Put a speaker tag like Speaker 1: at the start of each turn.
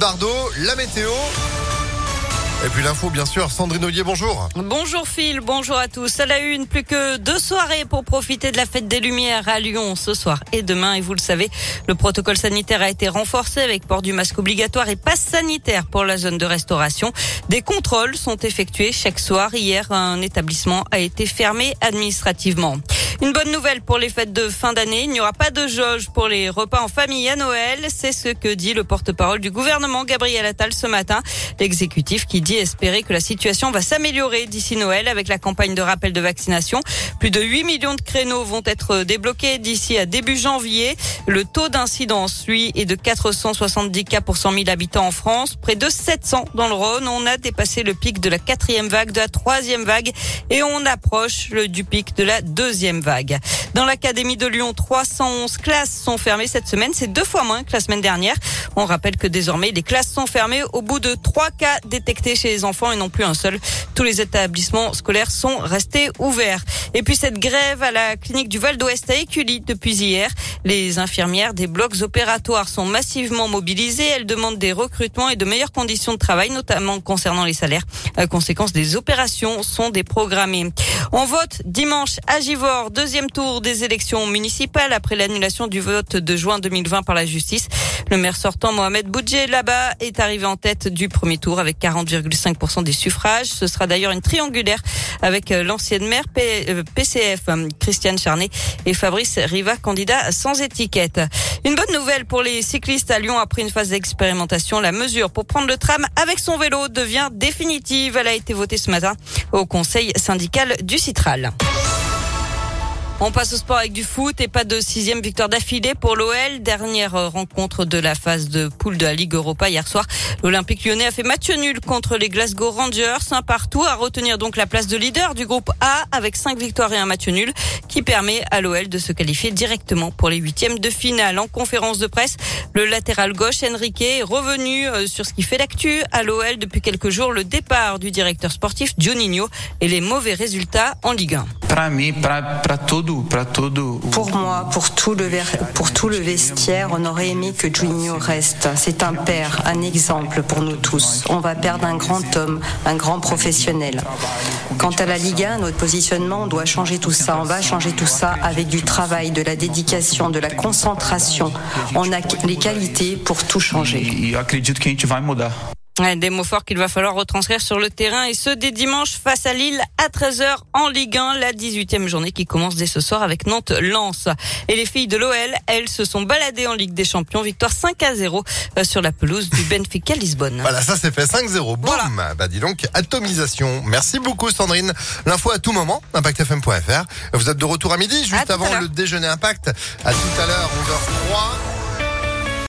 Speaker 1: Philippe la météo. Et puis l'info, bien sûr. Sandrine Ollier, bonjour.
Speaker 2: Bonjour Phil, bonjour à tous. À la une, plus que deux soirées pour profiter de la fête des Lumières à Lyon ce soir et demain. Et vous le savez, le protocole sanitaire a été renforcé avec port du masque obligatoire et passe sanitaire pour la zone de restauration. Des contrôles sont effectués chaque soir. Hier, un établissement a été fermé administrativement. Une bonne nouvelle pour les fêtes de fin d'année. Il n'y aura pas de jauge pour les repas en famille à Noël. C'est ce que dit le porte-parole du gouvernement, Gabriel Attal, ce matin. L'exécutif qui dit espérer que la situation va s'améliorer d'ici Noël avec la campagne de rappel de vaccination. Plus de 8 millions de créneaux vont être débloqués d'ici à début janvier. Le taux d'incidence, lui, est de 470 cas pour 100 000 habitants en France. Près de 700 dans le Rhône. On a dépassé le pic de la quatrième vague, de la troisième vague et on approche le, du pic de la deuxième vague. Dans l'Académie de Lyon, 311 classes sont fermées cette semaine. C'est deux fois moins que la semaine dernière. On rappelle que désormais, les classes sont fermées au bout de trois cas détectés chez les enfants et non plus un seul. Tous les établissements scolaires sont restés ouverts. Et puis cette grève à la clinique du Val d'Ouest à Écully depuis hier. Les infirmières des blocs opératoires sont massivement mobilisées. Elles demandent des recrutements et de meilleures conditions de travail, notamment concernant les salaires. La conséquence des opérations sont déprogrammées. On vote dimanche à Givors, deuxième tour des élections municipales après l'annulation du vote de juin 2020 par la justice. Le maire sortant Mohamed Boudjé là-bas est arrivé en tête du premier tour avec 40,5% des suffrages. Ce sera d'ailleurs une triangulaire avec l'ancienne maire PCF euh, Christiane Charnet et Fabrice Riva, candidat sans étiquette. Une bonne nouvelle pour les cyclistes à Lyon après une phase d'expérimentation. La mesure pour prendre le tram avec son vélo devient définitive. Elle a été votée ce matin au conseil syndical du Citral. On passe au sport avec du foot et pas de sixième victoire d'affilée pour l'OL. Dernière rencontre de la phase de poule de la Ligue Europa hier soir. L'Olympique lyonnais a fait match nul contre les Glasgow Rangers. Un partout à retenir donc la place de leader du groupe A avec cinq victoires et un match nul qui permet à l'OL de se qualifier directement pour les huitièmes de finale. En conférence de presse, le latéral gauche Enrique est revenu euh, sur ce qui fait l'actu à l'OL depuis quelques jours. Le départ du directeur sportif Juninho et les mauvais résultats en Ligue 1.
Speaker 3: Pour moi, pour tout le, pour tout le vestiaire, on aurait aimé que Juninho reste. C'est un père, un exemple pour nous tous. On va perdre un grand homme, un grand professionnel. Quant à la Ligue 1, notre positionnement, on doit changer tout ça. On va changer tout ça avec du travail, de la dédication, de la concentration. On a les qualités pour tout changer.
Speaker 2: Des mots forts qu'il va falloir retranscrire sur le terrain et ce dès dimanche face à Lille à 13h en Ligue 1, la 18e journée qui commence dès ce soir avec Nantes-Lens. Et les filles de l'OL, elles se sont baladées en Ligue des Champions, victoire 5 à 0 euh, sur la pelouse du Benfica Lisbonne.
Speaker 1: Voilà, ça c'est fait 5-0. Boum Bah dis donc, atomisation. Merci beaucoup Sandrine. L'info à tout moment, impactfm.fr. Vous êtes de retour à midi, juste avant le déjeuner Impact. À tout à l'heure, 11h03.